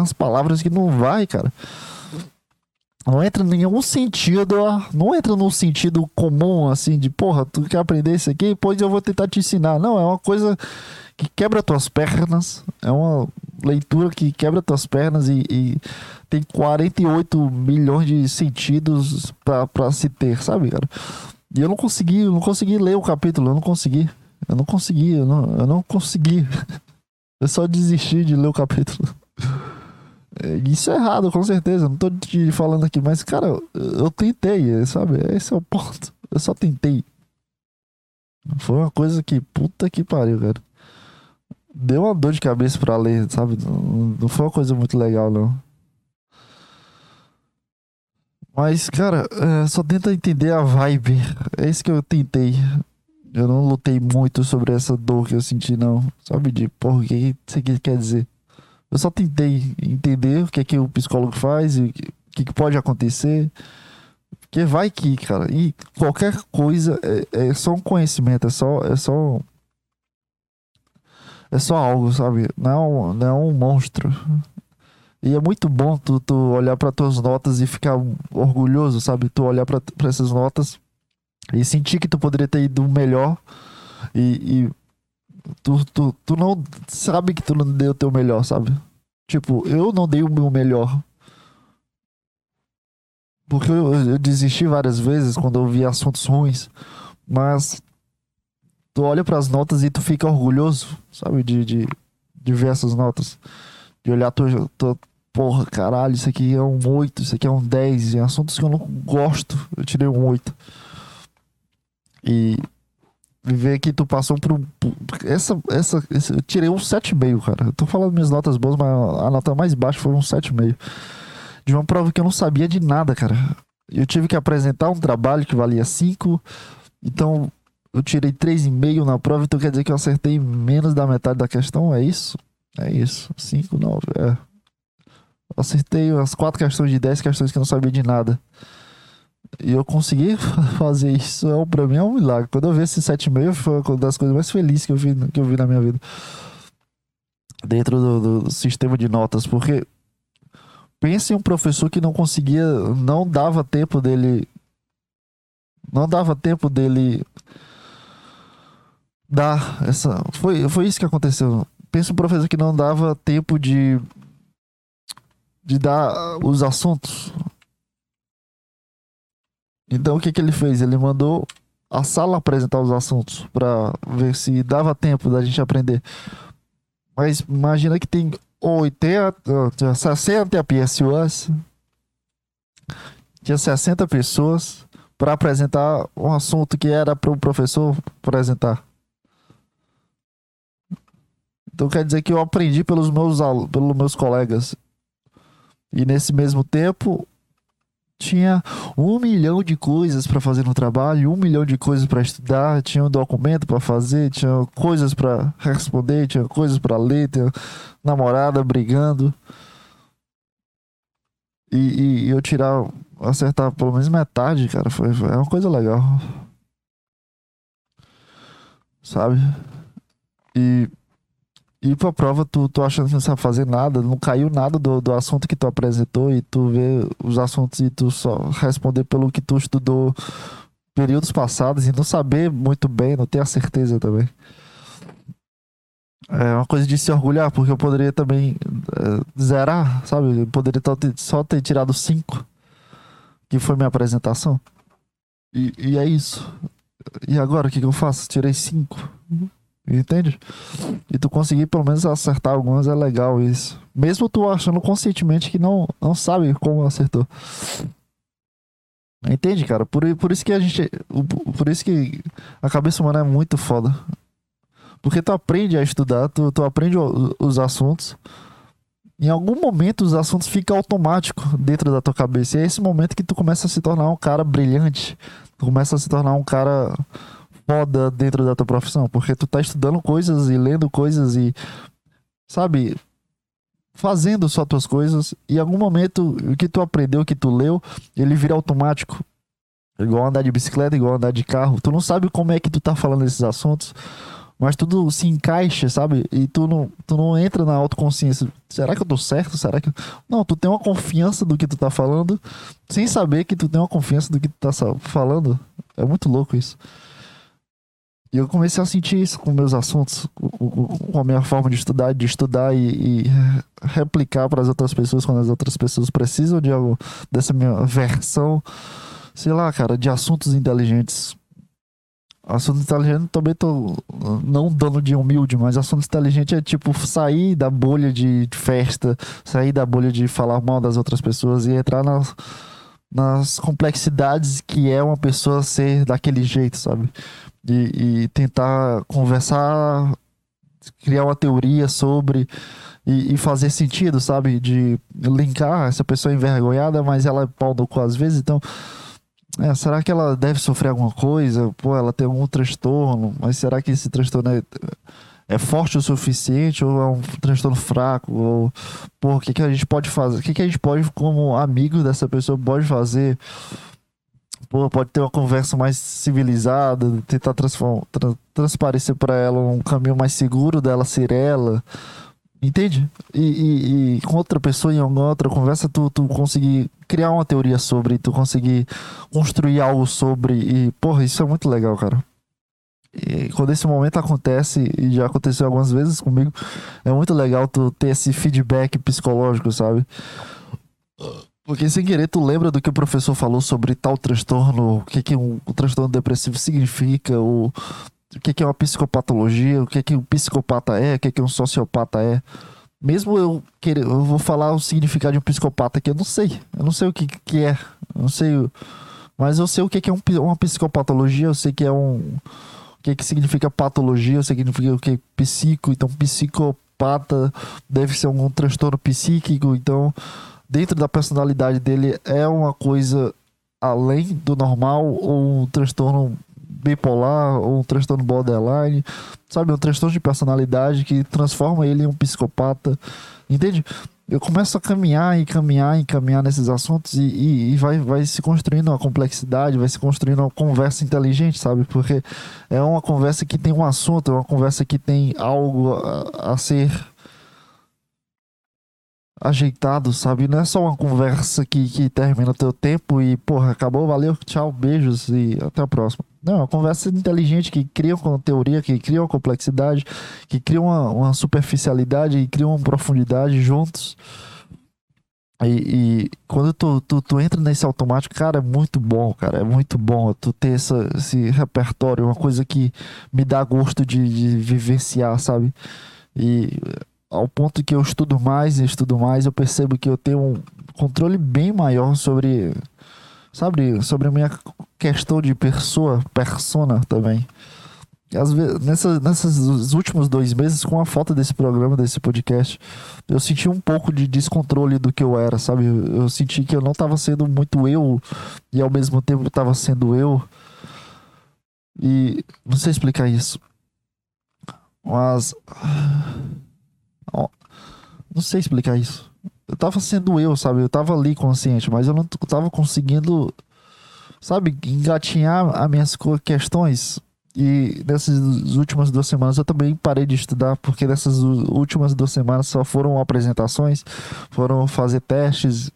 as palavras que não vai, cara. Não entra em nenhum sentido, não entra num sentido comum, assim, de porra, tu quer aprender isso aqui? Pois eu vou tentar te ensinar. Não, é uma coisa que quebra tuas pernas, é uma leitura que quebra tuas pernas e, e tem 48 milhões de sentidos para se ter, sabe, cara? E eu não consegui, eu não consegui ler o capítulo, eu não consegui. Eu não consegui, eu não, eu não consegui. (laughs) Eu só desisti de ler o capítulo. É, isso é errado, com certeza. Não tô te falando aqui, mas, cara, eu, eu tentei, sabe? Esse é o ponto. Eu só tentei. Foi uma coisa que, puta que pariu, cara. Deu uma dor de cabeça pra ler, sabe? Não, não foi uma coisa muito legal, não. Mas, cara, é, só tenta entender a vibe. É isso que eu tentei. Eu não lutei muito sobre essa dor que eu senti, não. Sabe? De, porra, o que isso aqui quer dizer? Eu só tentei entender o que é que o psicólogo faz e o que, que pode acontecer. Porque vai que, cara. E qualquer coisa é, é só um conhecimento, é só. É só. É só algo, sabe? Não é não é um monstro. E é muito bom tu, tu olhar para tuas notas e ficar orgulhoso, sabe? Tu olhar para essas notas e sentir que tu poderia ter ido melhor e, e tu, tu, tu não sabe que tu não deu o teu melhor, sabe? Tipo, eu não dei o meu melhor. Porque eu, eu desisti várias vezes quando eu vi assuntos ruins. Mas tu olha para as notas e tu fica orgulhoso, sabe? De, de, de ver essas notas. De olhar tu, tu, porra, caralho, isso aqui é um 8, isso aqui é um 10. Em assuntos que eu não gosto, eu tirei um 8. E viver que tu passou por um. Essa, essa, essa, eu tirei um 7,5, cara. Eu tô falando minhas notas boas, mas a nota mais baixa foi um 7,5. De uma prova que eu não sabia de nada, cara. Eu tive que apresentar um trabalho que valia 5. Então, eu tirei 3,5 na prova, então quer dizer que eu acertei menos da metade da questão? É isso? É isso. 5, 9, é. Acertei as quatro questões de 10 questões que eu não sabia de nada. E eu consegui (laughs) fazer isso, é, pra mim é um milagre. Quando eu vi esse 7,5 foi uma das coisas mais felizes que eu vi, que eu vi na minha vida. Dentro do, do sistema de notas. Porque pense em um professor que não conseguia, não dava tempo dele. Não dava tempo dele dar essa. Foi, foi isso que aconteceu pensa um professor que não dava tempo de de dar os assuntos. Então o que que ele fez? Ele mandou a sala apresentar os assuntos para ver se dava tempo da gente aprender. Mas imagina que tem 80, 60 pessoas. Tinha 60 pessoas para apresentar um assunto que era para o professor apresentar. Então quer dizer que eu aprendi pelos meus pelos meus colegas. E nesse mesmo tempo tinha um milhão de coisas para fazer no trabalho, um milhão de coisas para estudar, tinha um documento para fazer, tinha coisas para responder, tinha coisas para ler, tinha namorada brigando. E, e, eu tirar, acertar pelo menos metade, cara, foi, foi é uma coisa legal. Sabe? E e pra prova, tu, tu achando que não sabe fazer nada, não caiu nada do, do assunto que tu apresentou e tu vê os assuntos e tu só responder pelo que tu estudou períodos passados e não saber muito bem, não ter a certeza também. É uma coisa de se orgulhar, porque eu poderia também é, zerar, sabe? Eu poderia só ter tirado cinco, que foi minha apresentação. E, e é isso. E agora, o que, que eu faço? Tirei cinco. Entende? E tu conseguir pelo menos acertar algumas é legal isso. Mesmo tu achando conscientemente que não, não sabe como acertou. Entende, cara? Por, por isso que a gente. Por isso que a cabeça humana é muito foda. Porque tu aprende a estudar, tu, tu aprende os assuntos. Em algum momento os assuntos ficam automáticos dentro da tua cabeça. E é esse momento que tu começa a se tornar um cara brilhante. Tu começa a se tornar um cara foda dentro da tua profissão, porque tu tá estudando coisas e lendo coisas e, sabe, fazendo só tuas coisas e em algum momento o que tu aprendeu, o que tu leu, ele vira automático. Igual andar de bicicleta, igual andar de carro. Tu não sabe como é que tu tá falando esses assuntos, mas tudo se encaixa, sabe? E tu não, tu não entra na autoconsciência. Será que eu tô certo? Será que. Não, tu tem uma confiança do que tu tá falando, sem saber que tu tem uma confiança do que tu tá falando. É muito louco isso. E eu comecei a sentir isso com meus assuntos, com a minha forma de estudar, de estudar e, e replicar para as outras pessoas quando as outras pessoas precisam de algo dessa minha versão, sei lá, cara, de assuntos inteligentes. Assunto inteligente também tô não dando de humilde, mas assunto inteligente é tipo sair da bolha de festa, sair da bolha de falar mal das outras pessoas e entrar nas, nas complexidades que é uma pessoa ser daquele jeito, sabe? E, e tentar conversar, criar uma teoria sobre e, e, fazer sentido, sabe? De linkar essa pessoa envergonhada, mas ela é pau do cu às vezes, então. É, será que ela deve sofrer alguma coisa? Pô, ela tem algum transtorno, mas será que esse transtorno é, é forte o suficiente ou é um transtorno fraco? Ou, pô, o que, que a gente pode fazer? O que, que a gente pode, como amigo dessa pessoa, pode fazer pode ter uma conversa mais civilizada, tentar tra transparecer para ela um caminho mais seguro dela ser ela. Entende? E, e, e, com outra pessoa, em alguma outra conversa, tu, tu conseguir criar uma teoria sobre, tu conseguir construir algo sobre. E, porra, isso é muito legal, cara. E quando esse momento acontece, e já aconteceu algumas vezes comigo, é muito legal tu ter esse feedback psicológico, sabe? Porque sem querer tu lembra do que o professor falou sobre tal transtorno, o que, que um, um transtorno depressivo significa, o, o que, que é uma psicopatologia, o que, que um psicopata é, o que, que um sociopata é. Mesmo eu querer, eu vou falar o significado de um psicopata que eu não sei. Eu não sei o que, que é. Eu não sei. Mas eu sei o que, que é um, uma psicopatologia, eu sei que é um. O que, que significa patologia, eu sei que significa o que é psico, então psicopata deve ser algum transtorno psíquico, então dentro da personalidade dele é uma coisa além do normal ou um transtorno bipolar ou um transtorno borderline, sabe, um transtorno de personalidade que transforma ele em um psicopata, entende? Eu começo a caminhar e caminhar e caminhar nesses assuntos e, e, e, vai, vai se construindo uma complexidade, vai se construindo uma conversa inteligente, sabe? Porque é uma conversa que tem um assunto, é uma conversa que tem algo a, a ser ajeitado, sabe? Não é só uma conversa que, que termina o teu tempo e, porra, acabou, valeu, tchau, beijos e até a próxima. Não, é uma conversa inteligente que cria uma teoria, que cria uma complexidade, que cria uma, uma superficialidade e cria uma profundidade juntos. E, e, quando tu, tu, tu entra nesse automático, cara, é muito bom, cara. É muito bom tu ter essa, esse repertório, uma coisa que me dá gosto de, de vivenciar, sabe? E ao ponto que eu estudo mais e estudo mais, eu percebo que eu tenho um controle bem maior sobre, sabe, sobre a minha questão de pessoa, persona também às vezes, nessa, nesses últimos dois meses, com a falta desse programa, desse podcast, eu senti um pouco de descontrole do que eu era, sabe? Eu senti que eu não estava sendo muito eu e ao mesmo tempo estava sendo eu. E não sei explicar isso. Mas. Não sei explicar isso. Eu tava sendo eu, sabe? Eu tava ali consciente, mas eu não tava conseguindo, sabe, engatinhar as minhas questões e nessas últimas duas semanas eu também parei de estudar, porque nessas últimas duas semanas só foram apresentações, foram fazer testes.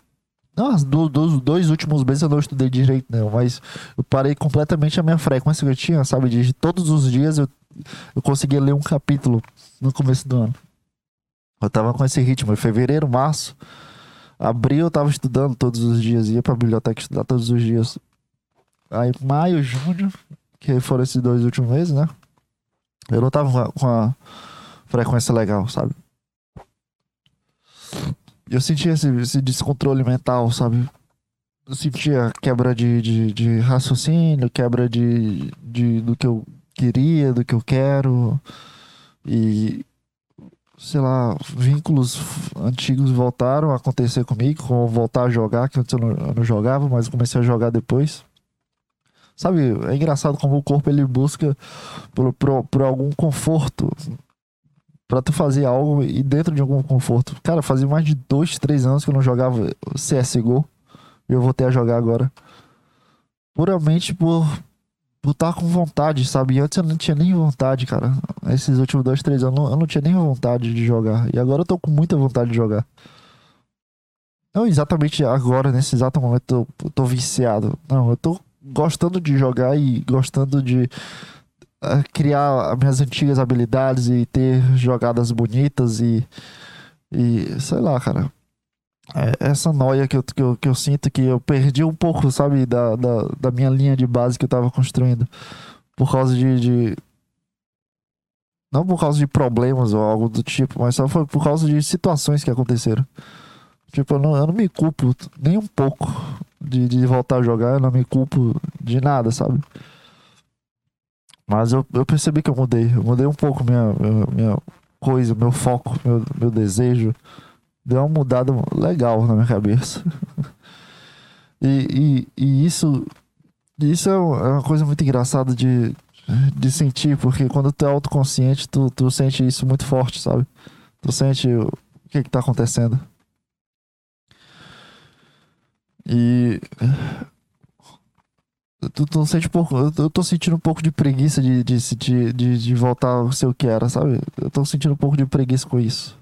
Não, dos dois últimos meses eu não estudei direito, não, mas eu parei completamente a minha frequência que eu tinha, sabe? De todos os dias eu, eu conseguia ler um capítulo no começo do ano. Eu tava com esse ritmo, em fevereiro, março, abril eu tava estudando todos os dias, ia pra biblioteca estudar todos os dias. Aí maio, junho, que foram esses dois últimos meses, né? Eu não tava com a frequência legal, sabe? Eu sentia esse, esse descontrole mental, sabe? Eu sentia quebra de, de, de, raciocínio, quebra de, de do que eu queria, do que eu quero. E, sei lá, vínculos antigos voltaram a acontecer comigo, como voltar a jogar, que antes eu não, eu não jogava, mas comecei a jogar depois. Sabe, é engraçado como o corpo ele busca por, por, por algum conforto para tu fazer algo e dentro de algum conforto. Cara, fazia mais de dois, três anos que eu não jogava CSGO e eu voltei a jogar agora. Puramente por por estar com vontade, sabe? Antes eu não tinha nem vontade, cara. Esses últimos dois, três anos eu não tinha nem vontade de jogar. E agora eu tô com muita vontade de jogar. Não exatamente agora, nesse exato momento, eu tô viciado. Não, eu tô gostando de jogar e gostando de uh, criar minhas antigas habilidades e ter jogadas bonitas e, e sei lá, cara. É essa noia que eu, que, eu, que eu sinto que eu perdi um pouco, sabe, da, da, da minha linha de base que eu tava construindo. Por causa de, de não por causa de problemas ou algo do tipo, mas só foi por causa de situações que aconteceram. Tipo, eu não, eu não me culpo nem um pouco de, de voltar a jogar, eu não me culpo de nada, sabe? Mas eu, eu percebi que eu mudei. Eu mudei um pouco minha, minha, minha coisa, meu foco, meu, meu desejo. Deu uma mudada legal na minha cabeça. (laughs) e, e, e isso, isso é uma coisa muito engraçada de, de sentir, porque quando tu é autoconsciente, tu, tu sente isso muito forte, sabe? Tu sente o que que tá acontecendo. E. Tu, tu sente um pouco, eu tô sentindo um pouco de preguiça de, de, de, de, de voltar a ser o que era, sabe? Eu tô sentindo um pouco de preguiça com isso.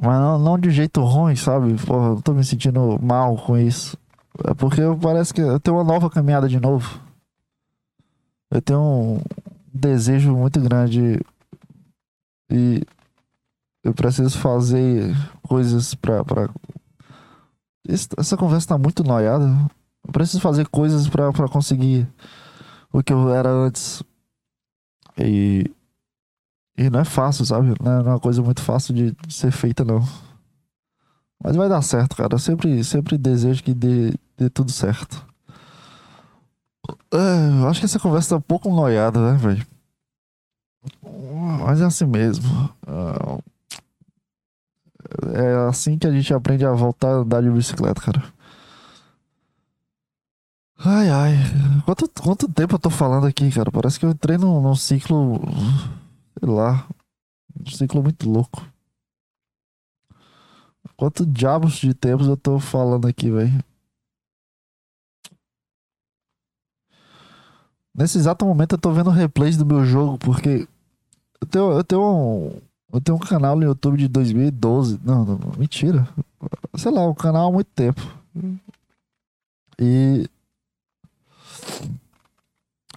Mas não, não de jeito ruim, sabe? Porra, eu tô me sentindo mal com isso. É porque parece que eu tenho uma nova caminhada de novo. Eu tenho um desejo muito grande e eu preciso fazer coisas pra, pra essa conversa tá muito noiada. Eu preciso fazer coisas pra, pra conseguir o que eu era antes. E. E não é fácil, sabe? Não é uma coisa muito fácil de, ser feita, não. Mas vai dar certo, cara. Eu sempre, sempre desejo que dê, dê tudo certo. É, eu acho que essa conversa tá um pouco noiada, né, velho? Mas é assim mesmo. Uh, é assim que a gente aprende a voltar a andar de bicicleta, cara. Ai, ai. Quanto, quanto tempo eu tô falando aqui, cara? Parece que eu entrei num, num ciclo. Sei lá. Um ciclo muito louco. Quanto diabos de tempos eu tô falando aqui, velho? Nesse exato momento eu tô vendo replays do meu jogo, porque eu tenho, eu tenho um, eu tenho um canal no YouTube de 2012. Não, não, mentira. Sei lá, um canal há muito tempo. E.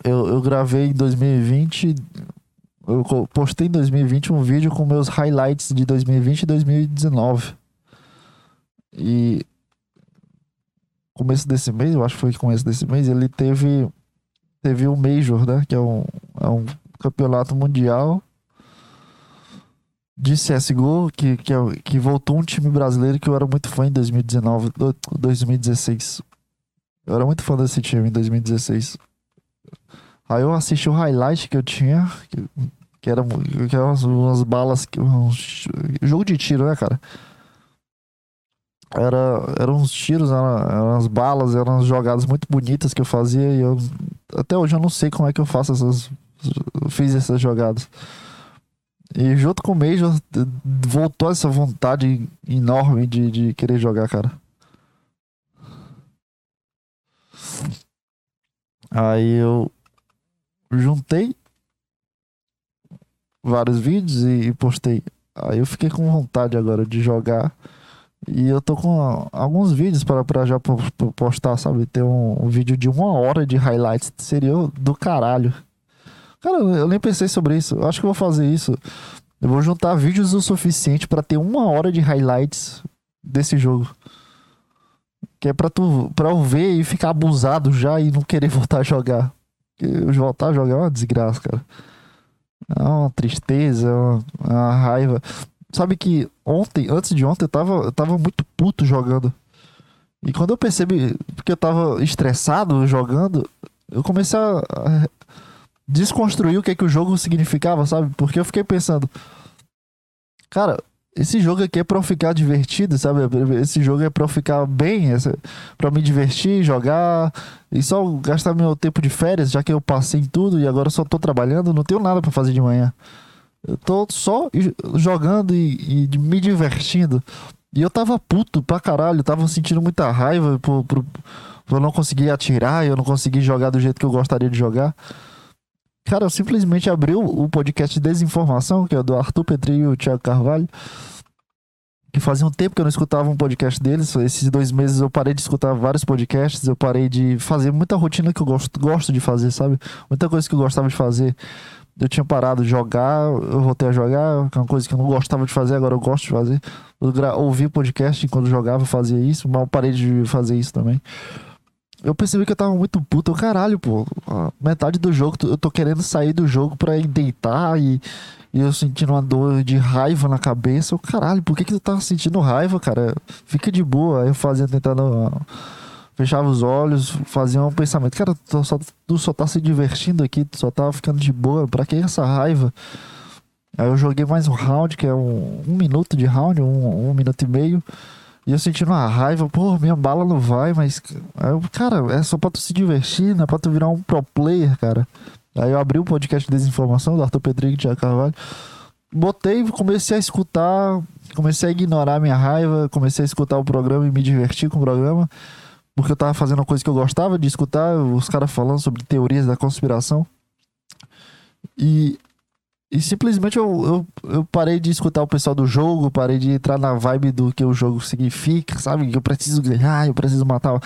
eu gravei em 2020. Eu postei em 2020 um vídeo com meus highlights de 2020 e 2019. E começo desse mês, eu acho que foi começo desse mês, ele teve teve o Major, né, que é um, é um campeonato mundial de CSGO, que, que, é, que voltou um time brasileiro que eu era muito fã em 2019, 2016. Eu era muito fã desse time em 2016. Aí eu assisti o highlight que eu tinha, que, que era, que era umas, umas balas, um jogo de tiro, né, cara? Era, eram uns tiros, eram, eram umas balas, eram umas jogadas muito bonitas que eu fazia e eu até hoje eu não sei como é que eu faço essas. fiz essas jogadas. E junto com o Major voltou essa vontade enorme de, de querer jogar, cara. Aí eu juntei vários vídeos e, postei. Aí eu fiquei com vontade agora de jogar. E eu tô com alguns vídeos para já postar, sabe? Ter um, um, vídeo de uma hora de highlights seria do caralho. Cara, eu nem pensei sobre isso. Eu acho que eu vou fazer isso. Eu vou juntar vídeos o suficiente para ter uma hora de highlights desse jogo. Que é pra tu pra eu ver e ficar abusado já e não querer (laughs) voltar a jogar. Porque voltar a jogar é uma desgraça, cara. É uma tristeza, é uma, é uma raiva. Sabe que ontem, antes de ontem, eu tava, eu tava muito puto jogando. E quando eu percebi, porque eu tava estressado jogando, eu comecei a, a desconstruir o que é que o jogo significava, sabe? Porque eu fiquei pensando, cara, esse jogo aqui é pra eu ficar divertido, sabe? Esse jogo é pra eu ficar bem, é pra me divertir, jogar e só gastar meu tempo de férias, já que eu passei em tudo e agora só tô trabalhando, não tenho nada para fazer de manhã. Eu tô só jogando e, e, me divertindo. E eu tava puto pra caralho, tava sentindo muita raiva por, por, por eu não conseguir atirar, eu não conseguir jogar do jeito que eu gostaria de jogar. Cara, eu simplesmente abri o, podcast de Desinformação, que é do Arthur Petri e o Thiago Carvalho. Que fazia um tempo que eu não escutava um podcast deles. Esses dois meses eu parei de escutar vários podcasts. Eu parei de fazer muita rotina que eu gosto, gosto de fazer, sabe? Muita coisa que eu gostava de fazer eu tinha parado de jogar, eu voltei a jogar, que é uma coisa que eu não gostava de fazer, agora eu gosto de fazer. Eu ouvi podcast enquanto jogava, fazia isso, mas eu parei de fazer isso também. Eu percebi que eu tava muito puto, eu, caralho, pô, metade do jogo, eu tô querendo sair do jogo pra ir deitar e, e eu sentindo uma dor de raiva na cabeça. Eu, caralho, por que que tu tá sentindo raiva, cara? Fica de boa. Aí eu fazia tentando fechava os olhos, fazia um pensamento, cara, tu só, tu só tá se divertindo aqui, tu só tá ficando de boa, pra que essa raiva? Aí eu joguei mais um round, que é um, um minuto de round, um, um minuto e meio. E eu sentindo uma raiva, pô, minha bala não vai, mas. Eu, cara, é só pra tu se divertir, não é pra tu virar um pro player, cara. Aí eu abri o podcast de desinformação do Arthur Pedrigo e Tiago Carvalho. Botei, comecei a escutar, comecei a ignorar minha raiva, comecei a escutar o programa e me divertir com o programa porque eu tava fazendo uma coisa que eu gostava de escutar, os caras falando sobre teorias da conspiração. E, e simplesmente eu, eu, eu, parei de escutar o pessoal do jogo, parei de entrar na vibe do que o jogo significa, sabe? Eu preciso ganhar, eu preciso matar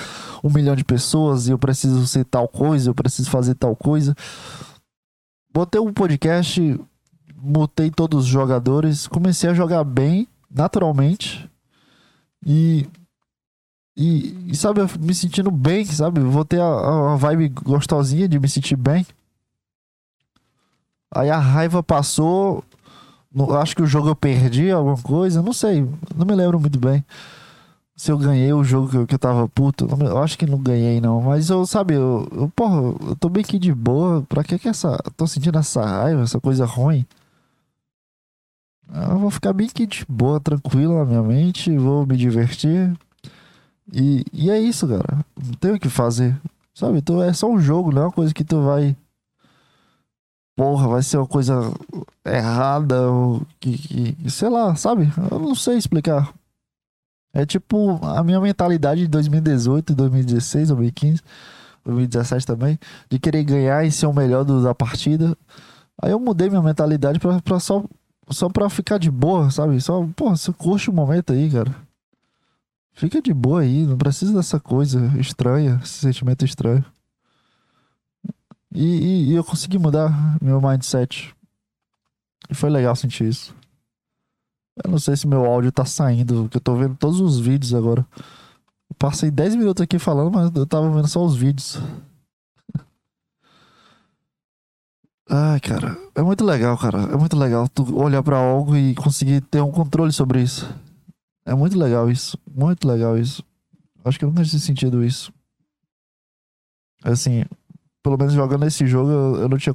um milhão de pessoas, eu preciso ser tal coisa, eu preciso fazer tal coisa. Botei um podcast, botei todos os jogadores, comecei a jogar bem, naturalmente. E e, e, sabe, me sentindo bem, sabe? Vou ter a, a vibe gostosinha de me sentir bem. Aí a raiva passou. No, acho que o jogo eu perdi alguma coisa, não sei, não me lembro muito bem. Se eu ganhei o jogo que eu, que eu tava puto, não, eu acho que não ganhei não, mas eu, sabe, eu, eu, porra, eu tô bem aqui de boa, pra que que essa, tô sentindo essa raiva, essa coisa ruim? Eu vou ficar bem aqui de boa, tranquilo na minha mente, vou me divertir, e, e é isso, cara. Não tem o que fazer. Sabe? Tu, é só um jogo, não é uma coisa que tu vai. Porra, vai ser uma coisa errada, ou que, que. Sei lá, sabe? Eu não sei explicar. É tipo a minha mentalidade de 2018, 2016, 2015, 2017 também, de querer ganhar e ser o melhor da partida. Aí eu mudei minha mentalidade pra, pra só, só pra ficar de boa, sabe? Só, porra, você curte o momento aí, cara. Fica de boa aí, não precisa dessa coisa estranha, esse sentimento estranho. E, e, e eu consegui mudar meu mindset. E foi legal sentir isso. Eu não sei se meu áudio tá saindo, porque eu tô vendo todos os vídeos agora. Eu passei 10 minutos aqui falando, mas eu tava vendo só os vídeos. (laughs) Ai, cara, é muito legal, cara. É muito legal tu olhar para algo e conseguir ter um controle sobre isso. É muito legal isso. Muito legal isso. Acho que eu nunca tinha sentido isso. Assim, pelo menos jogando esse jogo, eu não tinha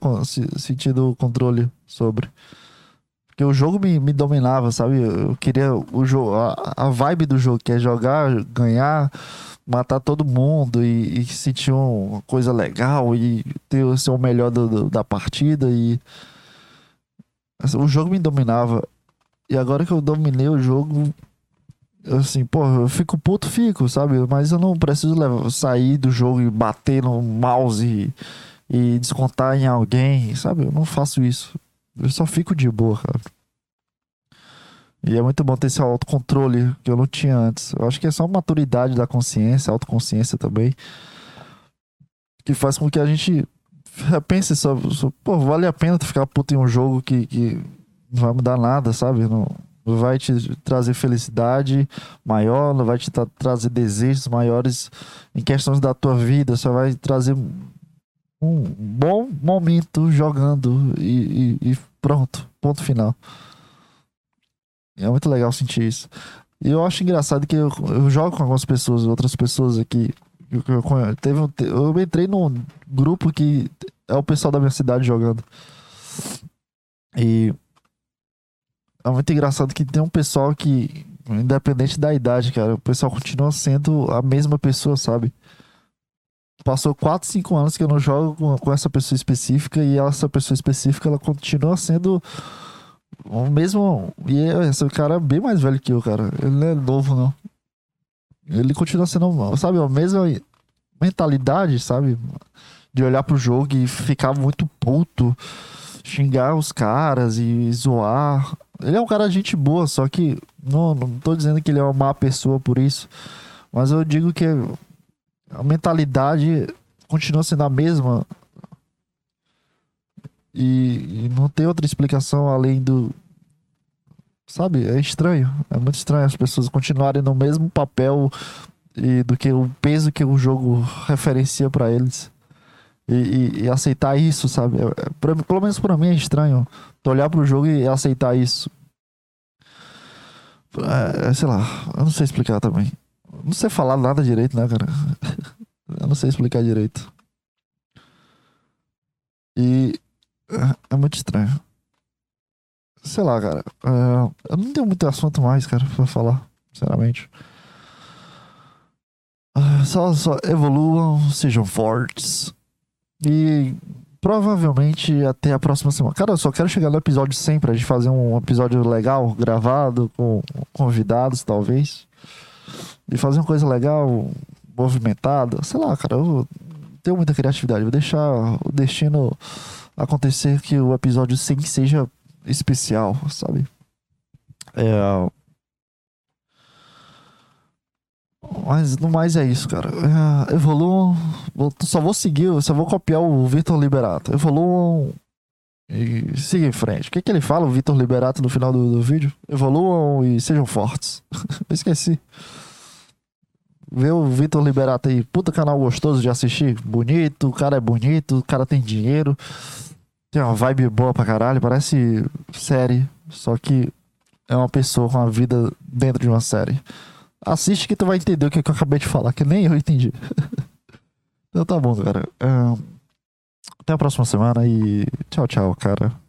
sentido controle sobre. Porque o jogo me, me dominava, sabe? Eu queria o jogo, a, a vibe do jogo, que é jogar, ganhar, matar todo mundo e, e sentir uma coisa legal e ter o melhor do, do, da partida e assim, o jogo me dominava. E agora que eu dominei o jogo, assim, pô, eu fico puto, fico, sabe? Mas eu não preciso levar, sair do jogo e bater no mouse e, e descontar em alguém, sabe? Eu não faço isso. Eu só fico de boa, cara. E é muito bom ter esse autocontrole que eu não tinha antes. Eu acho que é só maturidade da consciência, autoconsciência também, que faz com que a gente pense só, só pô, vale a pena tu ficar puto em um jogo que, que não vai mudar nada, sabe? Não vai te trazer felicidade maior, não vai te tra trazer desejos maiores em questões da tua vida, só vai trazer um bom momento jogando e, e, e pronto, ponto final. É muito legal sentir isso. E eu acho engraçado que eu, eu jogo com algumas pessoas, outras pessoas aqui. Eu, eu, teve um, eu entrei num grupo que é o pessoal da minha cidade jogando. E é muito engraçado que tem um pessoal que, independente da idade, cara, o pessoal continua sendo a mesma pessoa, sabe? Passou 4, 5 anos que eu não jogo com, com essa pessoa específica e essa pessoa específica ela continua sendo o mesmo. E esse cara é bem mais velho que eu, cara. Ele não é novo, não. Ele continua sendo, sabe, a mesma mentalidade, sabe? De olhar pro jogo e ficar muito puto, xingar os caras e zoar. Ele é um cara de gente boa, só que não, não tô dizendo que ele é uma má pessoa por isso. Mas eu digo que a mentalidade continua sendo a mesma. E, e não tem outra explicação além do. Sabe? É estranho. É muito estranho as pessoas continuarem no mesmo papel e do que o peso que o jogo referencia para eles. E, e, e, aceitar isso, sabe? É, é, pra, pelo menos para mim é estranho. Olhar pro jogo e aceitar isso. É, sei lá, eu não sei explicar também. Não sei falar nada direito, né, cara? (laughs) Eu não sei explicar direito. E é, é muito estranho. Sei lá, cara. É, eu não tenho muito assunto mais, cara, pra falar, sinceramente. É, só, só evoluam, sejam fortes. E provavelmente até a próxima semana. Cara, eu só quero chegar no episódio 100 pra gente fazer um episódio legal, gravado, com convidados, talvez. E fazer uma coisa legal, movimentada. Sei lá, cara, eu tenho muita criatividade. Vou deixar o destino acontecer que o episódio 100 seja especial, sabe? É... Mas no mais é isso, cara. É, evoluam. Só vou seguir, só vou copiar o Vitor Liberato. Evoluam e siga em frente. O que, que ele fala, o Vitor Liberato, no final do, do vídeo? Evoluam e sejam fortes. (laughs) Esqueci. Vê o Vitor Liberato aí. Puta canal gostoso de assistir. Bonito, o cara é bonito, o cara tem dinheiro. Tem uma vibe boa pra caralho. Parece série. Só que é uma pessoa com a vida dentro de uma série. Assiste que tu vai entender o que, eu acabei de falar, que nem eu entendi. (laughs) então tá bom, cara. até a próxima semana e tchau, tchau, cara.